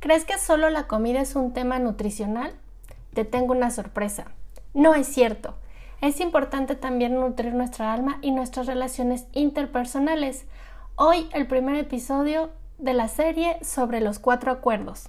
¿Crees que solo la comida es un tema nutricional? Te tengo una sorpresa. No es cierto. Es importante también nutrir nuestra alma y nuestras relaciones interpersonales. Hoy el primer episodio de la serie sobre los cuatro acuerdos.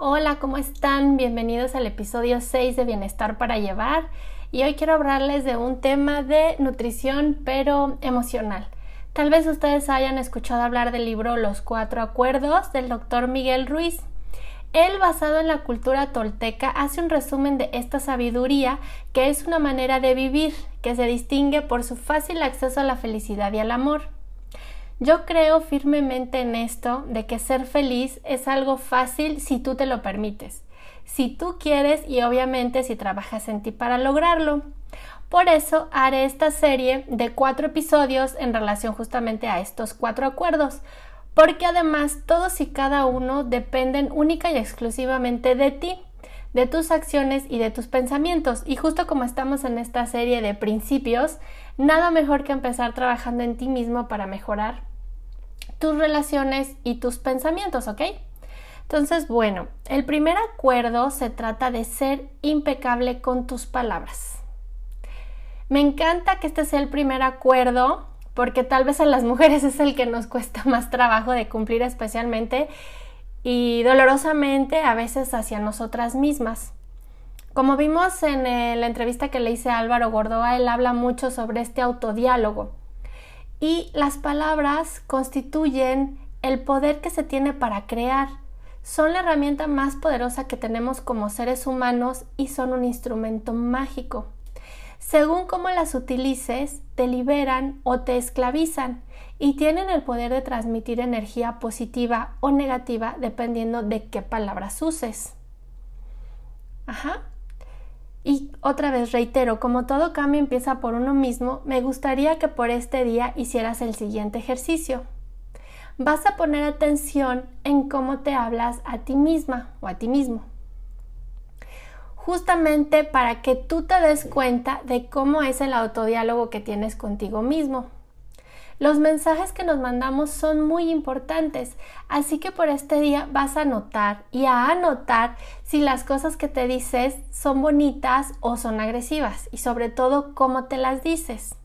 Hola, ¿cómo están? Bienvenidos al episodio 6 de Bienestar para Llevar y hoy quiero hablarles de un tema de nutrición pero emocional. Tal vez ustedes hayan escuchado hablar del libro Los Cuatro Acuerdos del doctor Miguel Ruiz. Él, basado en la cultura tolteca, hace un resumen de esta sabiduría que es una manera de vivir que se distingue por su fácil acceso a la felicidad y al amor. Yo creo firmemente en esto de que ser feliz es algo fácil si tú te lo permites, si tú quieres y obviamente si trabajas en ti para lograrlo. Por eso haré esta serie de cuatro episodios en relación justamente a estos cuatro acuerdos, porque además todos y cada uno dependen única y exclusivamente de ti, de tus acciones y de tus pensamientos. Y justo como estamos en esta serie de principios, nada mejor que empezar trabajando en ti mismo para mejorar tus relaciones y tus pensamientos, ¿ok? Entonces, bueno, el primer acuerdo se trata de ser impecable con tus palabras. Me encanta que este sea el primer acuerdo porque tal vez a las mujeres es el que nos cuesta más trabajo de cumplir especialmente y dolorosamente a veces hacia nosotras mismas. Como vimos en eh, la entrevista que le hice a Álvaro Gordoa, él habla mucho sobre este autodiálogo y las palabras constituyen el poder que se tiene para crear. Son la herramienta más poderosa que tenemos como seres humanos y son un instrumento mágico. Según cómo las utilices, te liberan o te esclavizan y tienen el poder de transmitir energía positiva o negativa dependiendo de qué palabras uses. Ajá. Y otra vez reitero, como todo cambio empieza por uno mismo, me gustaría que por este día hicieras el siguiente ejercicio. Vas a poner atención en cómo te hablas a ti misma o a ti mismo. Justamente para que tú te des cuenta de cómo es el autodiálogo que tienes contigo mismo. Los mensajes que nos mandamos son muy importantes, así que por este día vas a notar y a anotar si las cosas que te dices son bonitas o son agresivas y sobre todo cómo te las dices.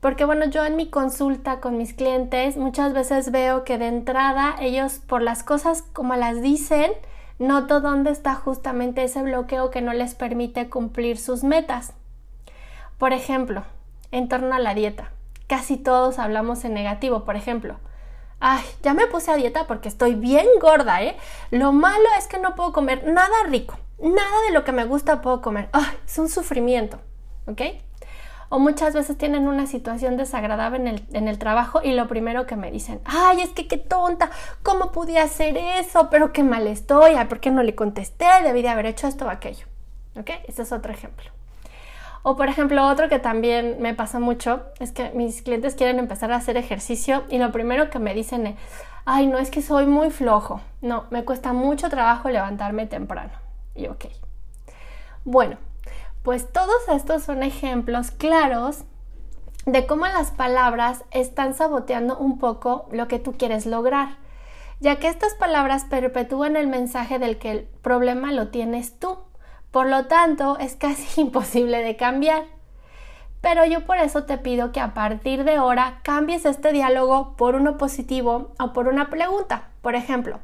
Porque bueno, yo en mi consulta con mis clientes muchas veces veo que de entrada ellos por las cosas como las dicen, noto dónde está justamente ese bloqueo que no les permite cumplir sus metas. Por ejemplo, en torno a la dieta casi todos hablamos en negativo. Por ejemplo, ay, ya me puse a dieta porque estoy bien gorda, ¿eh? Lo malo es que no puedo comer nada rico, nada de lo que me gusta puedo comer. Ay, es un sufrimiento, ¿ok? O muchas veces tienen una situación desagradable en el, en el trabajo y lo primero que me dicen, ay, es que qué tonta, ¿cómo pude hacer eso? Pero qué mal estoy, ay, ¿por qué no le contesté? Debí de haber hecho esto o aquello, ¿ok? Ese es otro ejemplo. O por ejemplo, otro que también me pasa mucho es que mis clientes quieren empezar a hacer ejercicio y lo primero que me dicen es, ay, no es que soy muy flojo, no, me cuesta mucho trabajo levantarme temprano. Y ok. Bueno, pues todos estos son ejemplos claros de cómo las palabras están saboteando un poco lo que tú quieres lograr, ya que estas palabras perpetúan el mensaje del que el problema lo tienes tú. Por lo tanto, es casi imposible de cambiar. Pero yo por eso te pido que a partir de ahora cambies este diálogo por uno positivo o por una pregunta. Por ejemplo,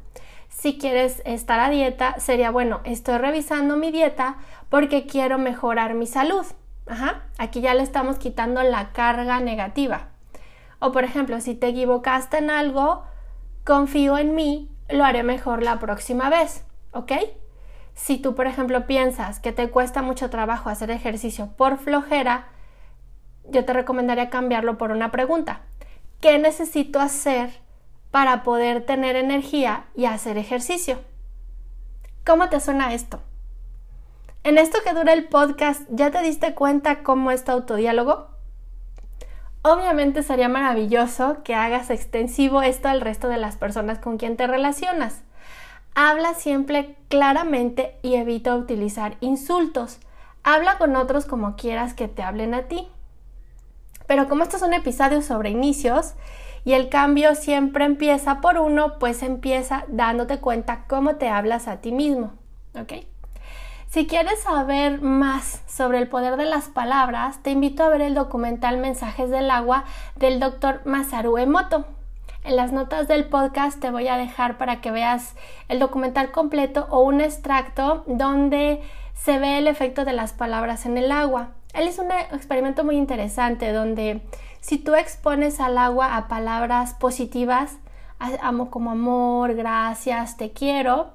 si quieres estar a dieta, sería bueno, estoy revisando mi dieta porque quiero mejorar mi salud. Ajá, aquí ya le estamos quitando la carga negativa. O por ejemplo, si te equivocaste en algo, confío en mí, lo haré mejor la próxima vez, ¿ok? Si tú, por ejemplo, piensas que te cuesta mucho trabajo hacer ejercicio por flojera, yo te recomendaría cambiarlo por una pregunta. ¿Qué necesito hacer para poder tener energía y hacer ejercicio? ¿Cómo te suena esto? En esto que dura el podcast, ¿ya te diste cuenta cómo es tu autodiálogo? Obviamente sería maravilloso que hagas extensivo esto al resto de las personas con quien te relacionas. Habla siempre claramente y evita utilizar insultos. Habla con otros como quieras que te hablen a ti. Pero como esto es un episodio sobre inicios y el cambio siempre empieza por uno, pues empieza dándote cuenta cómo te hablas a ti mismo. ¿Ok? Si quieres saber más sobre el poder de las palabras, te invito a ver el documental Mensajes del Agua del Dr. Masaru Emoto. En las notas del podcast te voy a dejar para que veas el documental completo o un extracto donde se ve el efecto de las palabras en el agua. Él hizo un experimento muy interesante donde si tú expones al agua a palabras positivas, amo como amor, gracias, te quiero,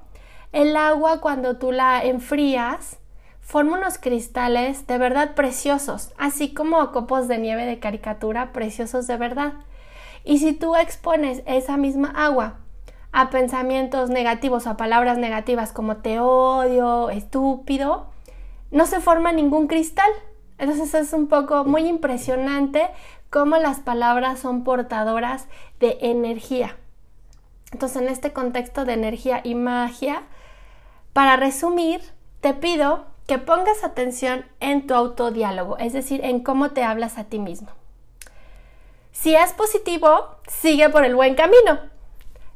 el agua cuando tú la enfrías forma unos cristales de verdad preciosos, así como copos de nieve de caricatura preciosos de verdad. Y si tú expones esa misma agua a pensamientos negativos, a palabras negativas como te odio, estúpido, no se forma ningún cristal. Entonces es un poco muy impresionante cómo las palabras son portadoras de energía. Entonces en este contexto de energía y magia, para resumir, te pido que pongas atención en tu autodiálogo, es decir, en cómo te hablas a ti mismo. Si es positivo, sigue por el buen camino.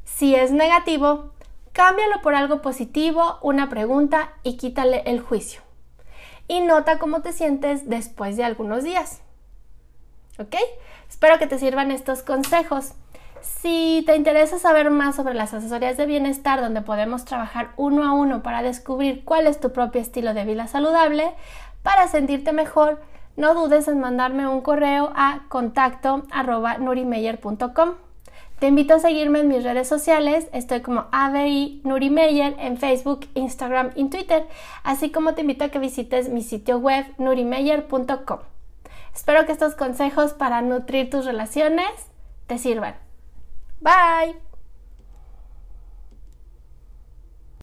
Si es negativo, cámbialo por algo positivo, una pregunta y quítale el juicio. Y nota cómo te sientes después de algunos días. ¿Ok? Espero que te sirvan estos consejos. Si te interesa saber más sobre las asesorías de bienestar donde podemos trabajar uno a uno para descubrir cuál es tu propio estilo de vida saludable, para sentirte mejor, no dudes en mandarme un correo a contacto nurimeyer.com. Te invito a seguirme en mis redes sociales, estoy como ABI Nurimeyer en Facebook, Instagram y Twitter, así como te invito a que visites mi sitio web nurimeyer.com. Espero que estos consejos para nutrir tus relaciones te sirvan. Bye.